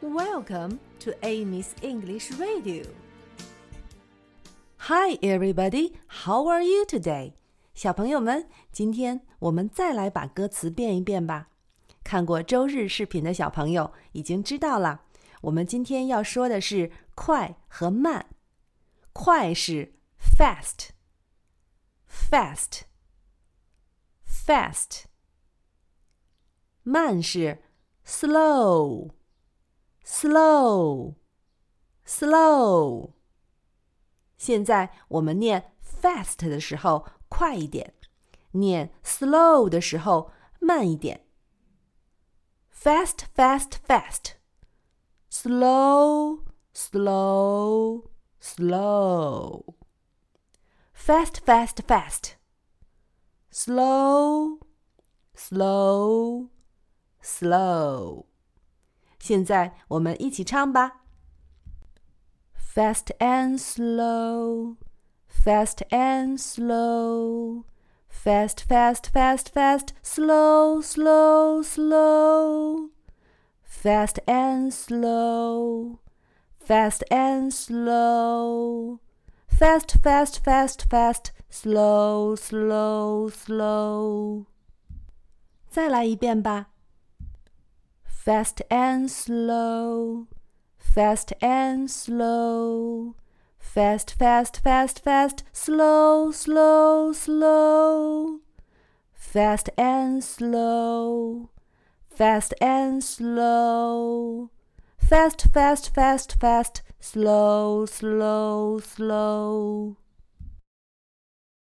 Welcome to Amy's English Radio. Hi, everybody. How are you today? 小朋友们，今天我们再来把歌词变一遍吧。看过周日视频的小朋友已经知道了，我们今天要说的是快和慢。快是 fast，fast，fast。慢是 slow，slow，slow。现在我们念 fast 的时候快一点，念 slow 的时候慢一点。fast, fast, fast. Slow, slow, slow. Fast, fast, fast. Slow, slow, slow. 现在我们一起唱吧。Fast and slow, fast and slow. Fast, fast, fast, fast, slow, slow, slow. Fast and slow, fast and slow. Fast, fast, fast, fast, slow, slow, slow. 再来一遍吧。 Fast and slow, fast and slow. Fast, fast, fast, fast, slow, slow, slow. Fast and slow, fast and slow. Fast, fast, fast, fast, slow, slow, slow.